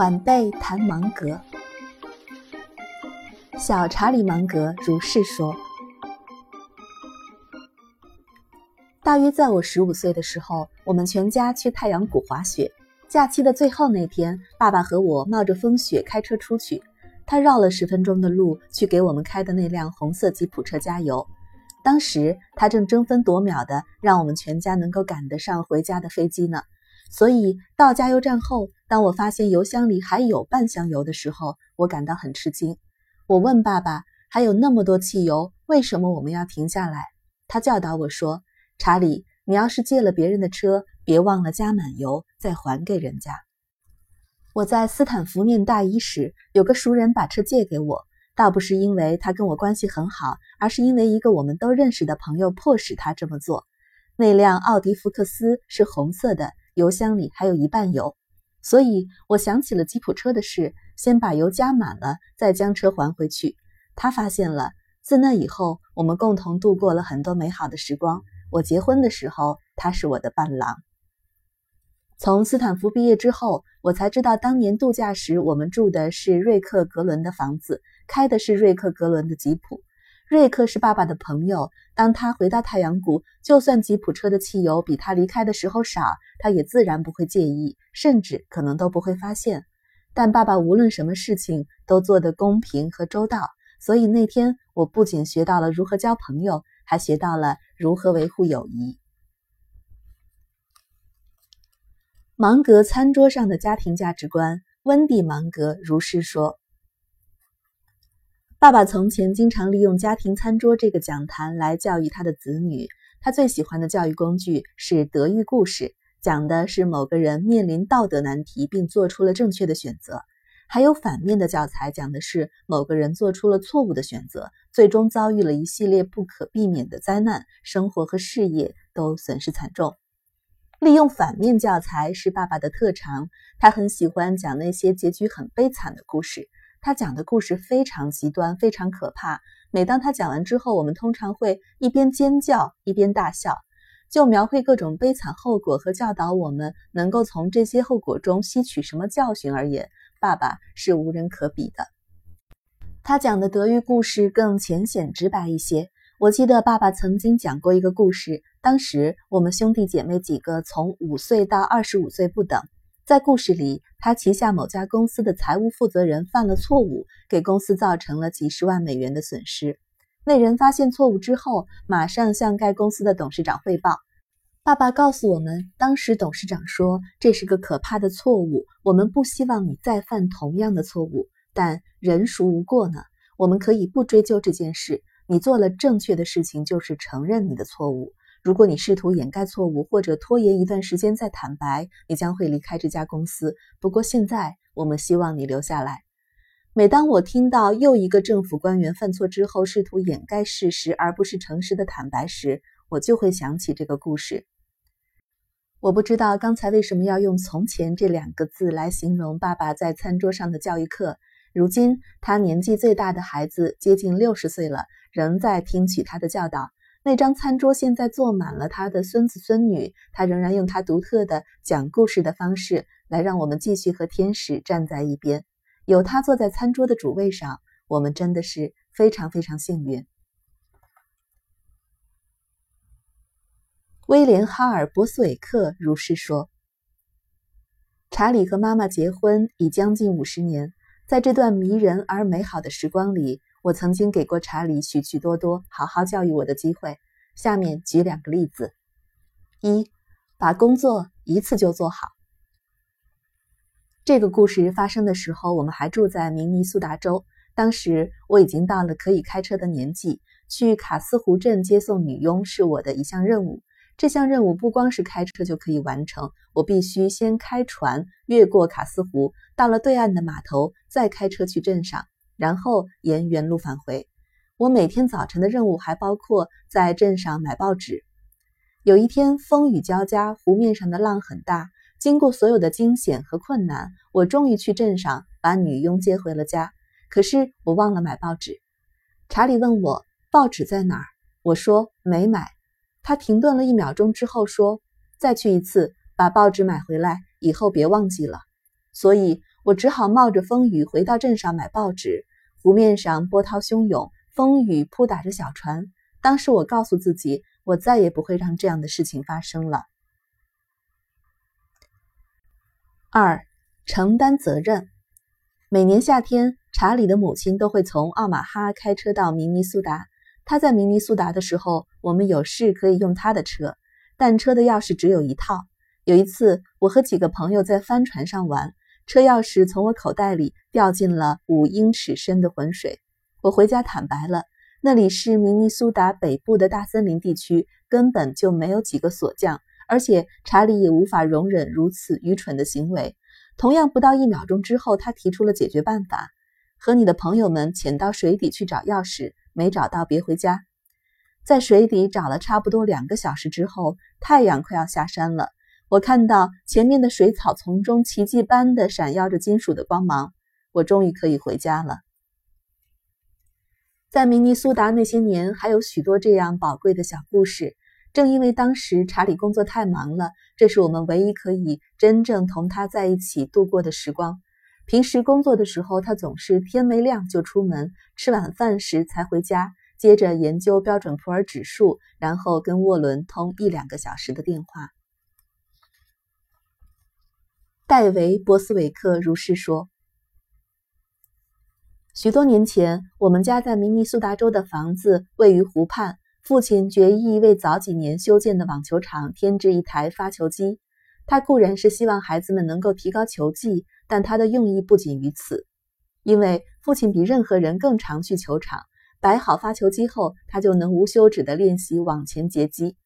晚辈谈芒格。小查理芒格如是说：大约在我十五岁的时候，我们全家去太阳谷滑雪。假期的最后那天，爸爸和我冒着风雪开车出去。他绕了十分钟的路去给我们开的那辆红色吉普车加油。当时他正争分夺秒的让我们全家能够赶得上回家的飞机呢。所以到加油站后，当我发现油箱里还有半箱油的时候，我感到很吃惊。我问爸爸：“还有那么多汽油，为什么我们要停下来？”他教导我说：“查理，你要是借了别人的车，别忘了加满油再还给人家。”我在斯坦福念大一时，有个熟人把车借给我，倒不是因为他跟我关系很好，而是因为一个我们都认识的朋友迫使他这么做。那辆奥迪福克斯是红色的。油箱里还有一半油，所以我想起了吉普车的事，先把油加满了，再将车还回去。他发现了。自那以后，我们共同度过了很多美好的时光。我结婚的时候，他是我的伴郎。从斯坦福毕业之后，我才知道当年度假时我们住的是瑞克格伦的房子，开的是瑞克格伦的吉普。瑞克是爸爸的朋友。当他回到太阳谷，就算吉普车的汽油比他离开的时候少，他也自然不会介意，甚至可能都不会发现。但爸爸无论什么事情都做得公平和周到，所以那天我不仅学到了如何交朋友，还学到了如何维护友谊。芒格餐桌上的家庭价值观，温蒂·芒格如是说。爸爸从前经常利用家庭餐桌这个讲坛来教育他的子女。他最喜欢的教育工具是德育故事，讲的是某个人面临道德难题并做出了正确的选择；还有反面的教材，讲的是某个人做出了错误的选择，最终遭遇了一系列不可避免的灾难，生活和事业都损失惨重。利用反面教材是爸爸的特长，他很喜欢讲那些结局很悲惨的故事。他讲的故事非常极端，非常可怕。每当他讲完之后，我们通常会一边尖叫一边大笑。就描绘各种悲惨后果和教导我们能够从这些后果中吸取什么教训而言，爸爸是无人可比的。他讲的德育故事更浅显直白一些。我记得爸爸曾经讲过一个故事，当时我们兄弟姐妹几个从五岁到二十五岁不等。在故事里，他旗下某家公司的财务负责人犯了错误，给公司造成了几十万美元的损失。那人发现错误之后，马上向该公司的董事长汇报。爸爸告诉我们，当时董事长说这是个可怕的错误，我们不希望你再犯同样的错误。但人孰无过呢？我们可以不追究这件事。你做了正确的事情，就是承认你的错误。如果你试图掩盖错误或者拖延一段时间再坦白，你将会离开这家公司。不过现在，我们希望你留下来。每当我听到又一个政府官员犯错之后试图掩盖事实而不是诚实的坦白时，我就会想起这个故事。我不知道刚才为什么要用“从前”这两个字来形容爸爸在餐桌上的教育课。如今，他年纪最大的孩子接近六十岁了，仍在听取他的教导。那张餐桌现在坐满了他的孙子孙女，他仍然用他独特的讲故事的方式来让我们继续和天使站在一边。有他坐在餐桌的主位上，我们真的是非常非常幸运。威廉·哈尔·博斯韦克如是说：“查理和妈妈结婚已将近五十年，在这段迷人而美好的时光里。”我曾经给过查理许许多多好好教育我的机会。下面举两个例子：一，把工作一次就做好。这个故事发生的时候，我们还住在明尼苏达州。当时我已经到了可以开车的年纪，去卡斯湖镇接送女佣是我的一项任务。这项任务不光是开车就可以完成，我必须先开船越过卡斯湖，到了对岸的码头，再开车去镇上。然后沿原路返回。我每天早晨的任务还包括在镇上买报纸。有一天风雨交加，湖面上的浪很大。经过所有的惊险和困难，我终于去镇上把女佣接回了家。可是我忘了买报纸。查理问我报纸在哪儿，我说没买。他停顿了一秒钟之后说：“再去一次，把报纸买回来，以后别忘记了。”所以我只好冒着风雨回到镇上买报纸。湖面上波涛汹涌，风雨扑打着小船。当时我告诉自己，我再也不会让这样的事情发生了。二，承担责任。每年夏天，查理的母亲都会从奥马哈开车到明尼苏达。他在明尼苏达的时候，我们有事可以用他的车，但车的钥匙只有一套。有一次，我和几个朋友在帆船上玩，车钥匙从我口袋里掉进了五英尺深的浑水。我回家坦白了，那里是明尼苏达北部的大森林地区，根本就没有几个锁匠，而且查理也无法容忍如此愚蠢的行为。同样，不到一秒钟之后，他提出了解决办法：和你的朋友们潜到水底去找钥匙。没找到，别回家。在水底找了差不多两个小时之后，太阳快要下山了。我看到前面的水草丛中奇迹般的闪耀着金属的光芒。我终于可以回家了。在明尼苏达那些年，还有许多这样宝贵的小故事。正因为当时查理工作太忙了，这是我们唯一可以真正同他在一起度过的时光。平时工作的时候，他总是天没亮就出门，吃晚饭时才回家，接着研究标准普尔指数，然后跟沃伦通一两个小时的电话。戴维·波斯韦克如是说：“许多年前，我们家在明尼苏达州的房子位于湖畔，父亲决意为早几年修建的网球场添置一台发球机。他固然是希望孩子们能够提高球技。”但他的用意不仅于此，因为父亲比任何人更常去球场。摆好发球机后，他就能无休止地练习网前截击。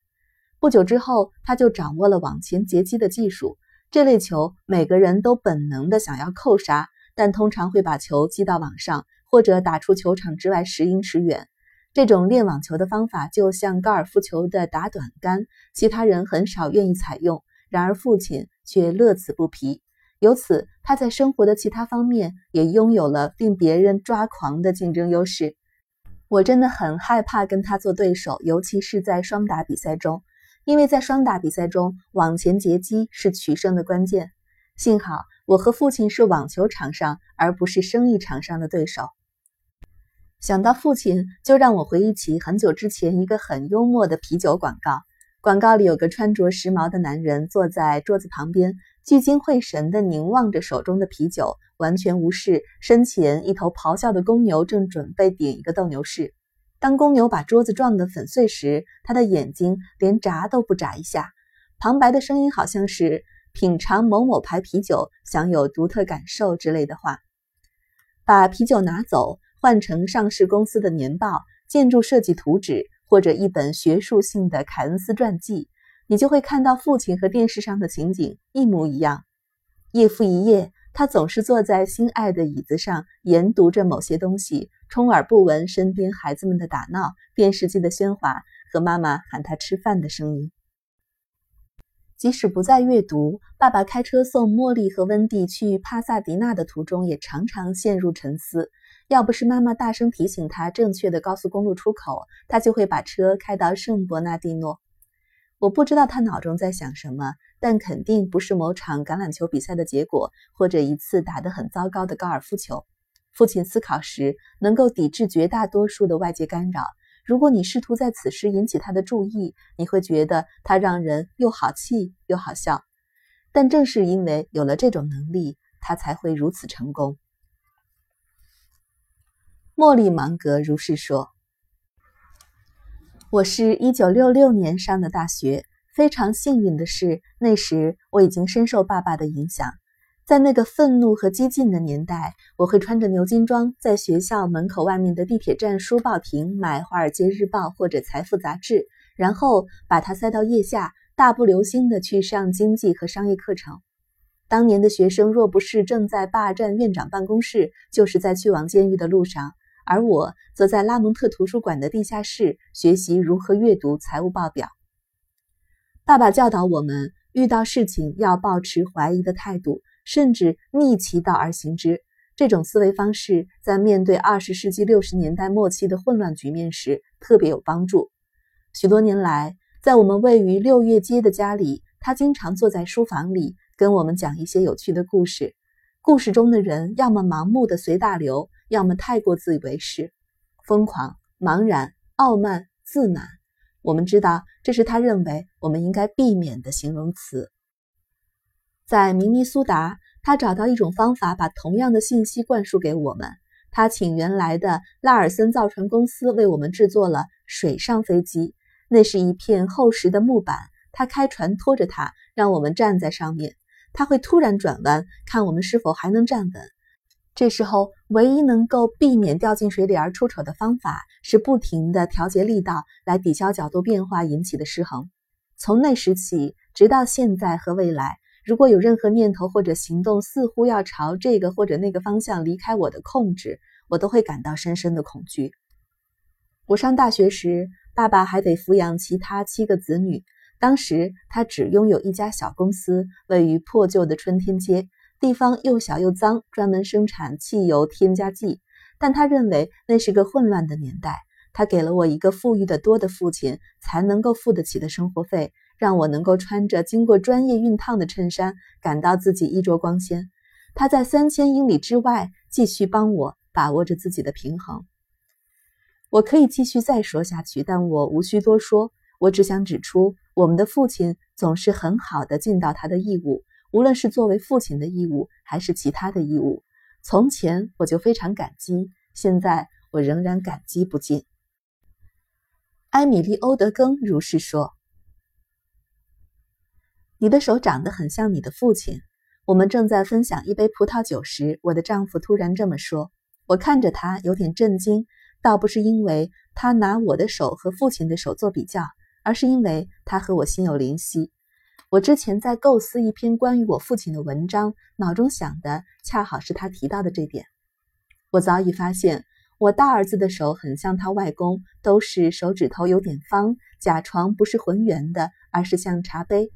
不久之后，他就掌握了网前截击的技术。这类球，每个人都本能地想要扣杀，但通常会把球击到网上，或者打出球场之外十英尺远。这种练网球的方法，就像高尔夫球的打短杆，其他人很少愿意采用，然而父亲却乐此不疲。由此，他在生活的其他方面也拥有了令别人抓狂的竞争优势。我真的很害怕跟他做对手，尤其是在双打比赛中，因为在双打比赛中，网前截击是取胜的关键。幸好我和父亲是网球场上而不是生意场上的对手。想到父亲，就让我回忆起很久之前一个很幽默的啤酒广告。广告里有个穿着时髦的男人坐在桌子旁边。聚精会神地凝望着手中的啤酒，完全无视身前一头咆哮的公牛正准备顶一个斗牛士。当公牛把桌子撞得粉碎时，他的眼睛连眨都不眨一下。旁白的声音好像是“品尝某某牌啤酒，享有独特感受”之类的话。把啤酒拿走，换成上市公司的年报、建筑设计图纸或者一本学术性的凯恩斯传记。你就会看到父亲和电视上的情景一模一样。夜复一夜，他总是坐在心爱的椅子上研读着某些东西，充耳不闻身边孩子们的打闹、电视机的喧哗和妈妈喊他吃饭的声音。即使不再阅读，爸爸开车送茉莉和温蒂去帕萨迪纳的途中，也常常陷入沉思。要不是妈妈大声提醒他正确的高速公路出口，他就会把车开到圣伯纳蒂诺。我不知道他脑中在想什么，但肯定不是某场橄榄球比赛的结果，或者一次打得很糟糕的高尔夫球。父亲思考时能够抵制绝大多数的外界干扰。如果你试图在此时引起他的注意，你会觉得他让人又好气又好笑。但正是因为有了这种能力，他才会如此成功。茉莉芒格如是说。我是一九六六年上的大学，非常幸运的是，那时我已经深受爸爸的影响。在那个愤怒和激进的年代，我会穿着牛津装，在学校门口外面的地铁站书报亭买《华尔街日报》或者《财富》杂志，然后把它塞到腋下，大步流星地去上经济和商业课程。当年的学生若不是正在霸占院长办公室，就是在去往监狱的路上。而我则在拉蒙特图书馆的地下室学习如何阅读财务报表。爸爸教导我们，遇到事情要保持怀疑的态度，甚至逆其道而行之。这种思维方式在面对二十世纪六十年代末期的混乱局面时特别有帮助。许多年来，在我们位于六月街的家里，他经常坐在书房里跟我们讲一些有趣的故事。故事中的人要么盲目的随大流，要么太过自以为是，疯狂、茫然、傲慢、自满。我们知道，这是他认为我们应该避免的形容词。在明尼苏达，他找到一种方法，把同样的信息灌输给我们。他请原来的拉尔森造船公司为我们制作了水上飞机，那是一片厚实的木板。他开船拖着它，让我们站在上面。他会突然转弯，看我们是否还能站稳。这时候，唯一能够避免掉进水里而出丑的方法是不停地调节力道，来抵消角度变化引起的失衡。从那时起，直到现在和未来，如果有任何念头或者行动似乎要朝这个或者那个方向离开我的控制，我都会感到深深的恐惧。我上大学时，爸爸还得抚养其他七个子女，当时他只拥有一家小公司，位于破旧的春天街。地方又小又脏，专门生产汽油添加剂。但他认为那是个混乱的年代。他给了我一个富裕的多的父亲才能够付得起的生活费，让我能够穿着经过专业熨烫的衬衫，感到自己衣着光鲜。他在三千英里之外继续帮我把握着自己的平衡。我可以继续再说下去，但我无需多说。我只想指出，我们的父亲总是很好的尽到他的义务。无论是作为父亲的义务，还是其他的义务，从前我就非常感激，现在我仍然感激不尽。埃米丽·欧德更如是说：“你的手长得很像你的父亲。”我们正在分享一杯葡萄酒时，我的丈夫突然这么说。我看着他，有点震惊，倒不是因为他拿我的手和父亲的手做比较，而是因为他和我心有灵犀。我之前在构思一篇关于我父亲的文章，脑中想的恰好是他提到的这点。我早已发现，我大儿子的手很像他外公，都是手指头有点方，甲床不是浑圆的，而是像茶杯。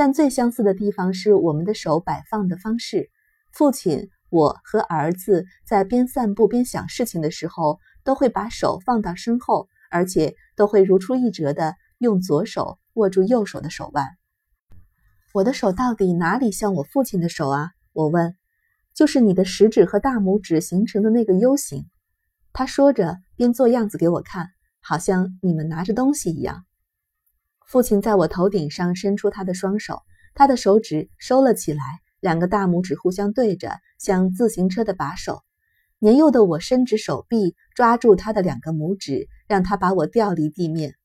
但最相似的地方是我们的手摆放的方式。父亲、我和儿子在边散步边想事情的时候，都会把手放到身后，而且都会如出一辙的用左手握住右手的手腕。我的手到底哪里像我父亲的手啊？我问。就是你的食指和大拇指形成的那个 U 型。他说着，边做样子给我看，好像你们拿着东西一样。父亲在我头顶上伸出他的双手，他的手指收了起来，两个大拇指互相对着，像自行车的把手。年幼的我伸直手臂，抓住他的两个拇指，让他把我吊离地面。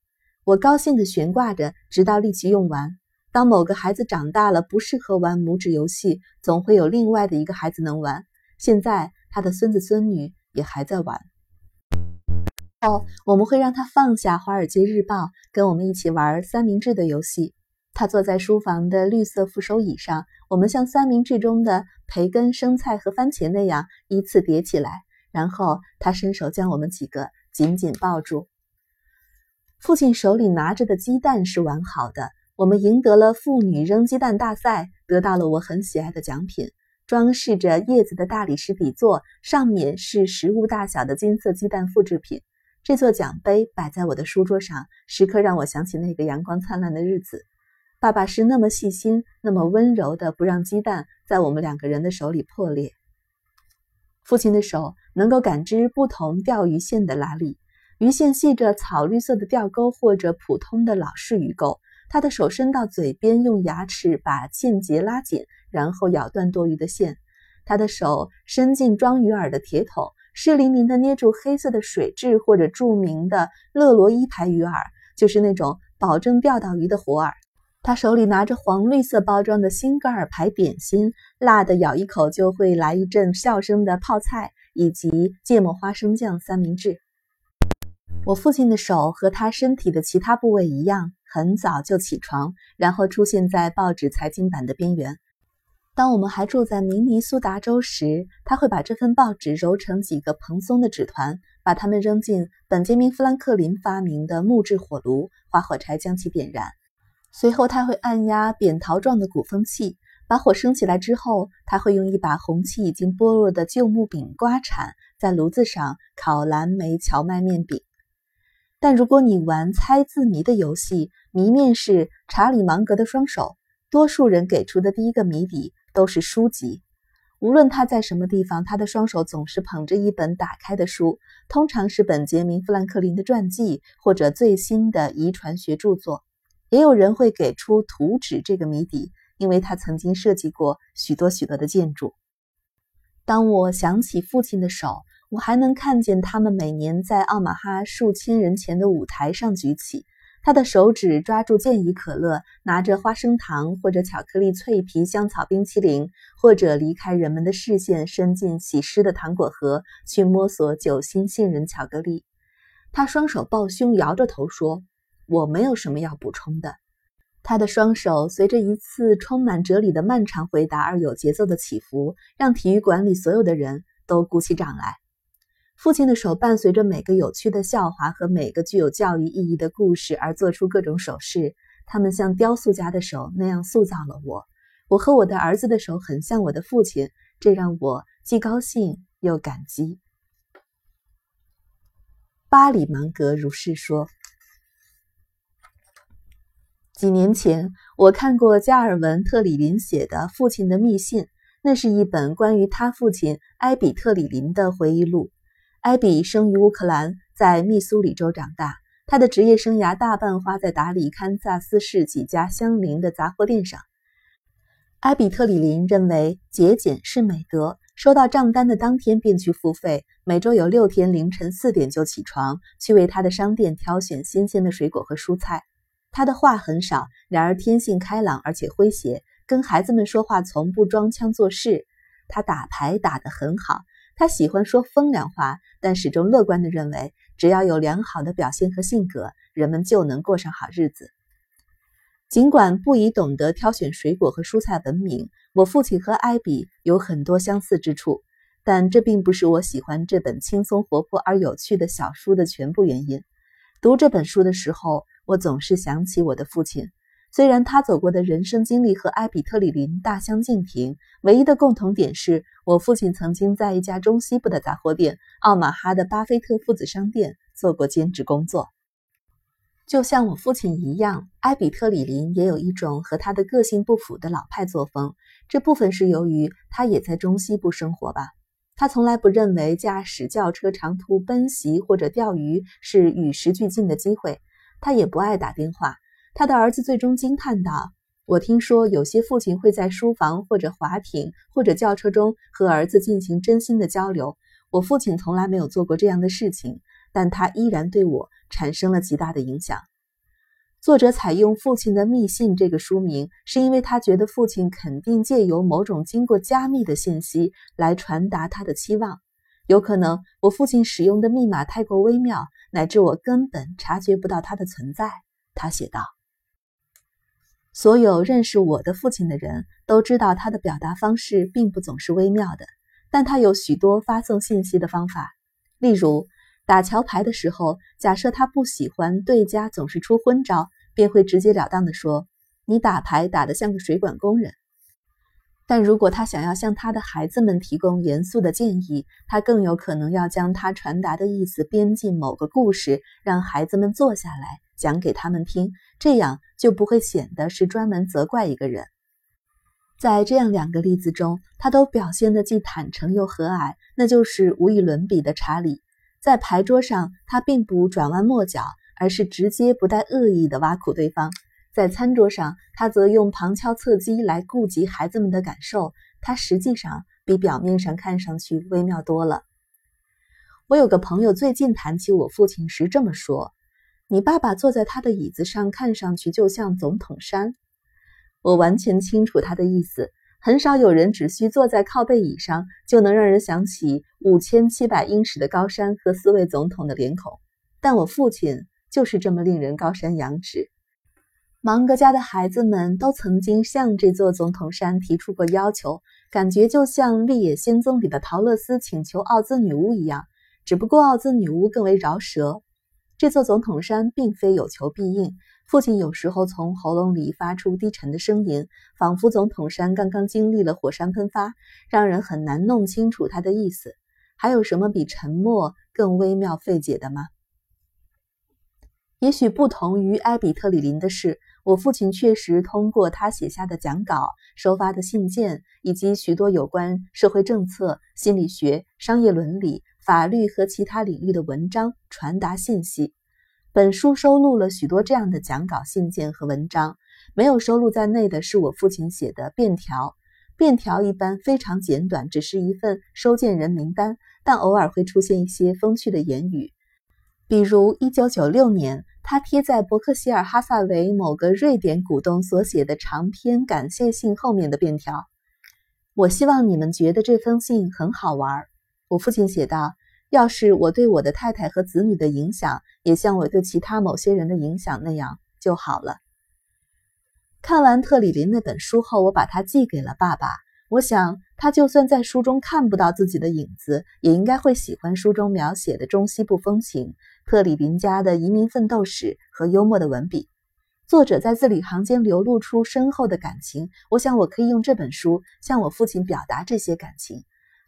我高兴地悬挂着，直到力气用完。当某个孩子长大了，不适合玩拇指游戏，总会有另外的一个孩子能玩。现在他的孙子孙女也还在玩。哦，我们会让他放下《华尔街日报》，跟我们一起玩三明治的游戏。他坐在书房的绿色扶手椅上，我们像三明治中的培根、生菜和番茄那样依次叠起来，然后他伸手将我们几个紧紧抱住。父亲手里拿着的鸡蛋是完好的。我们赢得了妇女扔鸡蛋大赛，得到了我很喜爱的奖品——装饰着叶子的大理石底座，上面是食物大小的金色鸡蛋复制品。这座奖杯摆在我的书桌上，时刻让我想起那个阳光灿烂的日子。爸爸是那么细心，那么温柔的，不让鸡蛋在我们两个人的手里破裂。父亲的手能够感知不同钓鱼线的拉力，鱼线系着草绿色的钓钩，或者普通的老式鱼钩。他的手伸到嘴边，用牙齿把线结拉紧，然后咬断多余的线。他的手伸进装鱼饵的铁桶，湿淋淋地捏住黑色的水蛭或者著名的勒罗伊牌鱼饵，就是那种保证钓到鱼的活饵。他手里拿着黄绿色包装的辛格尔牌点心，辣的咬一口就会来一阵笑声的泡菜，以及芥末花生酱三明治。我父亲的手和他身体的其他部位一样。很早就起床，然后出现在报纸财经版的边缘。当我们还住在明尼苏达州时，他会把这份报纸揉成几个蓬松的纸团，把它们扔进本杰明·富兰克林发明的木质火炉，划火柴将其点燃。随后，他会按压扁桃状的鼓风器，把火升起来之后，他会用一把红漆已经剥落的旧木柄刮铲，在炉子上烤蓝莓荞麦面饼。但如果你玩猜字谜的游戏，谜面是查理芒格的双手，多数人给出的第一个谜底都是书籍。无论他在什么地方，他的双手总是捧着一本打开的书，通常是本杰明·富兰克林的传记或者最新的遗传学著作。也有人会给出图纸这个谜底，因为他曾经设计过许多许多的建筑。当我想起父亲的手，我还能看见他们每年在奥马哈数千人前的舞台上举起。他的手指抓住健怡可乐，拿着花生糖或者巧克力脆皮香草冰淇淋，或者离开人们的视线，伸进洗湿的糖果盒去摸索酒心杏仁巧克力。他双手抱胸，摇着头说：“我没有什么要补充的。”他的双手随着一次充满哲理的漫长回答而有节奏的起伏，让体育馆里所有的人都鼓起掌来。父亲的手伴随着每个有趣的笑话和每个具有教育意义的故事而做出各种手势，他们像雕塑家的手那样塑造了我。我和我的儿子的手很像我的父亲，这让我既高兴又感激。巴里芒格如是说。几年前，我看过加尔文·特里林写的《父亲的密信》，那是一本关于他父亲埃比特里林的回忆录。艾比生于乌克兰，在密苏里州长大。他的职业生涯大半花在打理堪萨斯市几家相邻的杂货店上。埃比特里林认为节俭是美德，收到账单的当天便去付费。每周有六天凌晨四点就起床，去为他的商店挑选新鲜的水果和蔬菜。他的话很少，然而天性开朗而且诙谐，跟孩子们说话从不装腔作势。他打牌打得很好。他喜欢说风凉话，但始终乐观地认为，只要有良好的表现和性格，人们就能过上好日子。尽管不以懂得挑选水果和蔬菜闻名，我父亲和艾比有很多相似之处，但这并不是我喜欢这本轻松活泼而有趣的小书的全部原因。读这本书的时候，我总是想起我的父亲。虽然他走过的人生经历和埃比特里林大相径庭，唯一的共同点是我父亲曾经在一家中西部的杂货店——奥马哈的巴菲特父子商店做过兼职工作。就像我父亲一样，埃比特里林也有一种和他的个性不符的老派作风。这部分是由于他也在中西部生活吧。他从来不认为驾驶轿车长途奔袭或者钓鱼是与时俱进的机会。他也不爱打电话。他的儿子最终惊叹道：“我听说有些父亲会在书房或者滑艇或者轿车中和儿子进行真心的交流。我父亲从来没有做过这样的事情，但他依然对我产生了极大的影响。”作者采用《父亲的密信》这个书名，是因为他觉得父亲肯定借由某种经过加密的信息来传达他的期望。有可能我父亲使用的密码太过微妙，乃至我根本察觉不到它的存在。他写道。所有认识我的父亲的人都知道，他的表达方式并不总是微妙的，但他有许多发送信息的方法。例如，打桥牌的时候，假设他不喜欢对家总是出昏招，便会直截了当地说：“你打牌打得像个水管工人。”但如果他想要向他的孩子们提供严肃的建议，他更有可能要将他传达的意思编进某个故事，让孩子们坐下来讲给他们听，这样。就不会显得是专门责怪一个人。在这样两个例子中，他都表现得既坦诚又和蔼，那就是无与伦比的查理。在牌桌上，他并不转弯抹角，而是直接不带恶意的挖苦对方；在餐桌上，他则用旁敲侧击来顾及孩子们的感受。他实际上比表面上看上去微妙多了。我有个朋友最近谈起我父亲时这么说。你爸爸坐在他的椅子上，看上去就像总统山。我完全清楚他的意思。很少有人只需坐在靠背椅上，就能让人想起五千七百英尺的高山和四位总统的脸孔。但我父亲就是这么令人高山仰止。芒格家的孩子们都曾经向这座总统山提出过要求，感觉就像《绿野仙踪》里的陶乐斯请求奥兹女巫一样，只不过奥兹女巫更为饶舌。这座总统山并非有求必应。父亲有时候从喉咙里发出低沉的声音，仿佛总统山刚刚经历了火山喷发，让人很难弄清楚他的意思。还有什么比沉默更微妙费解的吗？也许不同于埃比特里林的是，我父亲确实通过他写下的讲稿、收发的信件以及许多有关社会政策、心理学、商业伦理、法律和其他领域的文章传达信息。本书收录了许多这样的讲稿、信件和文章，没有收录在内的是我父亲写的便条。便条一般非常简短，只是一份收件人名单，但偶尔会出现一些风趣的言语，比如1996年他贴在伯克希尔哈萨维某个瑞典股东所写的长篇感谢信后面的便条。我希望你们觉得这封信很好玩。我父亲写道。要是我对我的太太和子女的影响也像我对其他某些人的影响那样就好了。看完特里林那本书后，我把它寄给了爸爸。我想他就算在书中看不到自己的影子，也应该会喜欢书中描写的中西部风情、特里林家的移民奋斗史和幽默的文笔。作者在字里行间流露出深厚的感情。我想我可以用这本书向我父亲表达这些感情。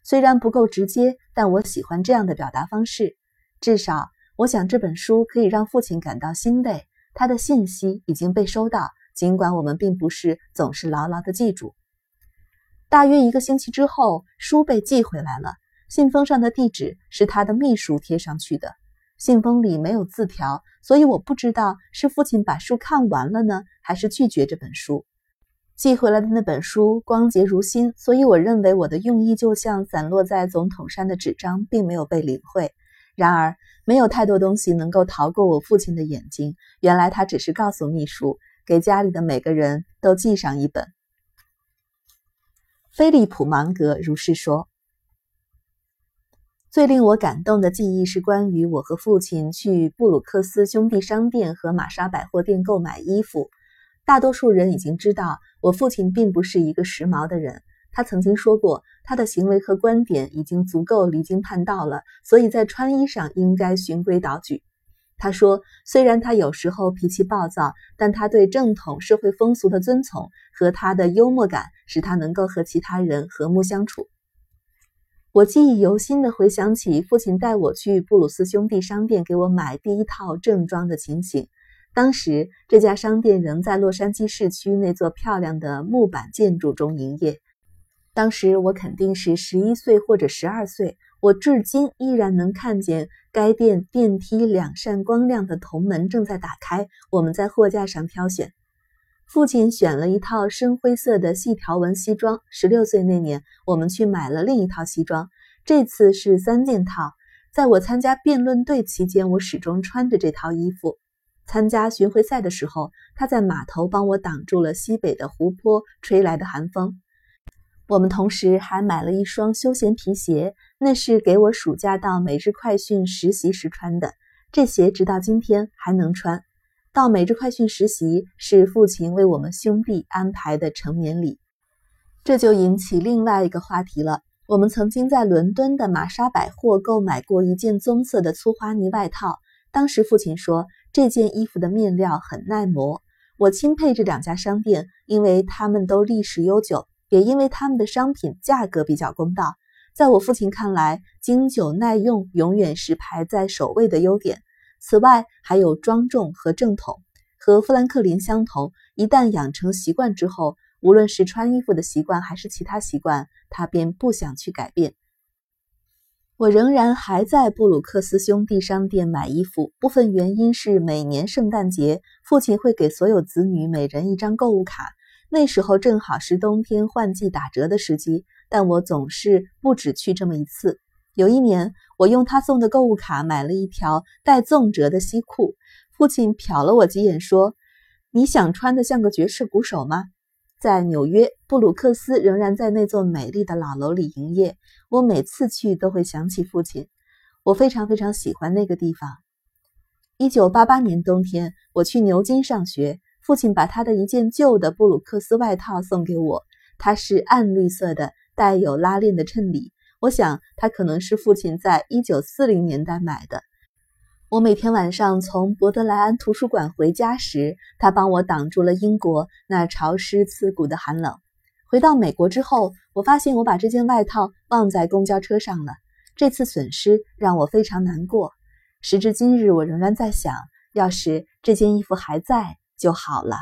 虽然不够直接，但我喜欢这样的表达方式。至少，我想这本书可以让父亲感到欣慰，他的信息已经被收到，尽管我们并不是总是牢牢的记住。大约一个星期之后，书被寄回来了，信封上的地址是他的秘书贴上去的。信封里没有字条，所以我不知道是父亲把书看完了呢，还是拒绝这本书。寄回来的那本书光洁如新，所以我认为我的用意就像散落在总统山的纸张，并没有被领会。然而，没有太多东西能够逃过我父亲的眼睛。原来他只是告诉秘书，给家里的每个人都寄上一本。菲利普·芒格如是说。最令我感动的记忆是关于我和父亲去布鲁克斯兄弟商店和玛莎百货店购买衣服。大多数人已经知道，我父亲并不是一个时髦的人。他曾经说过，他的行为和观点已经足够离经叛道了，所以在穿衣上应该循规蹈矩。他说，虽然他有时候脾气暴躁，但他对正统社会风俗的遵从和他的幽默感，使他能够和其他人和睦相处。我记忆犹新地回想起父亲带我去布鲁斯兄弟商店给我买第一套正装的情形。当时这家商店仍在洛杉矶市区那座漂亮的木板建筑中营业。当时我肯定是十一岁或者十二岁，我至今依然能看见该店电梯两扇光亮的铜门正在打开。我们在货架上挑选，父亲选了一套深灰色的细条纹西装。十六岁那年，我们去买了另一套西装，这次是三件套。在我参加辩论队期间，我始终穿着这套衣服。参加巡回赛的时候，他在码头帮我挡住了西北的湖泊吹来的寒风。我们同时还买了一双休闲皮鞋，那是给我暑假到每日快讯实习时穿的。这鞋直到今天还能穿。到每日快讯实习是父亲为我们兄弟安排的成年礼。这就引起另外一个话题了。我们曾经在伦敦的玛莎百货购买过一件棕色的粗花呢外套。当时父亲说。这件衣服的面料很耐磨，我钦佩这两家商店，因为他们都历史悠久，也因为他们的商品价格比较公道。在我父亲看来，经久耐用永远是排在首位的优点。此外，还有庄重和正统。和富兰克林相同，一旦养成习惯之后，无论是穿衣服的习惯还是其他习惯，他便不想去改变。我仍然还在布鲁克斯兄弟商店买衣服，部分原因是每年圣诞节，父亲会给所有子女每人一张购物卡，那时候正好是冬天换季打折的时机。但我总是不止去这么一次。有一年，我用他送的购物卡买了一条带纵折的西裤，父亲瞟了我几眼，说：“你想穿的像个爵士鼓手吗？”在纽约，布鲁克斯仍然在那座美丽的老楼里营业。我每次去都会想起父亲，我非常非常喜欢那个地方。一九八八年冬天，我去牛津上学，父亲把他的一件旧的布鲁克斯外套送给我，它是暗绿色的，带有拉链的衬里。我想，它可能是父亲在一九四零年代买的。我每天晚上从博德莱安图书馆回家时，他帮我挡住了英国那潮湿刺骨的寒冷。回到美国之后，我发现我把这件外套忘在公交车上了。这次损失让我非常难过。时至今日，我仍然在想，要是这件衣服还在就好了。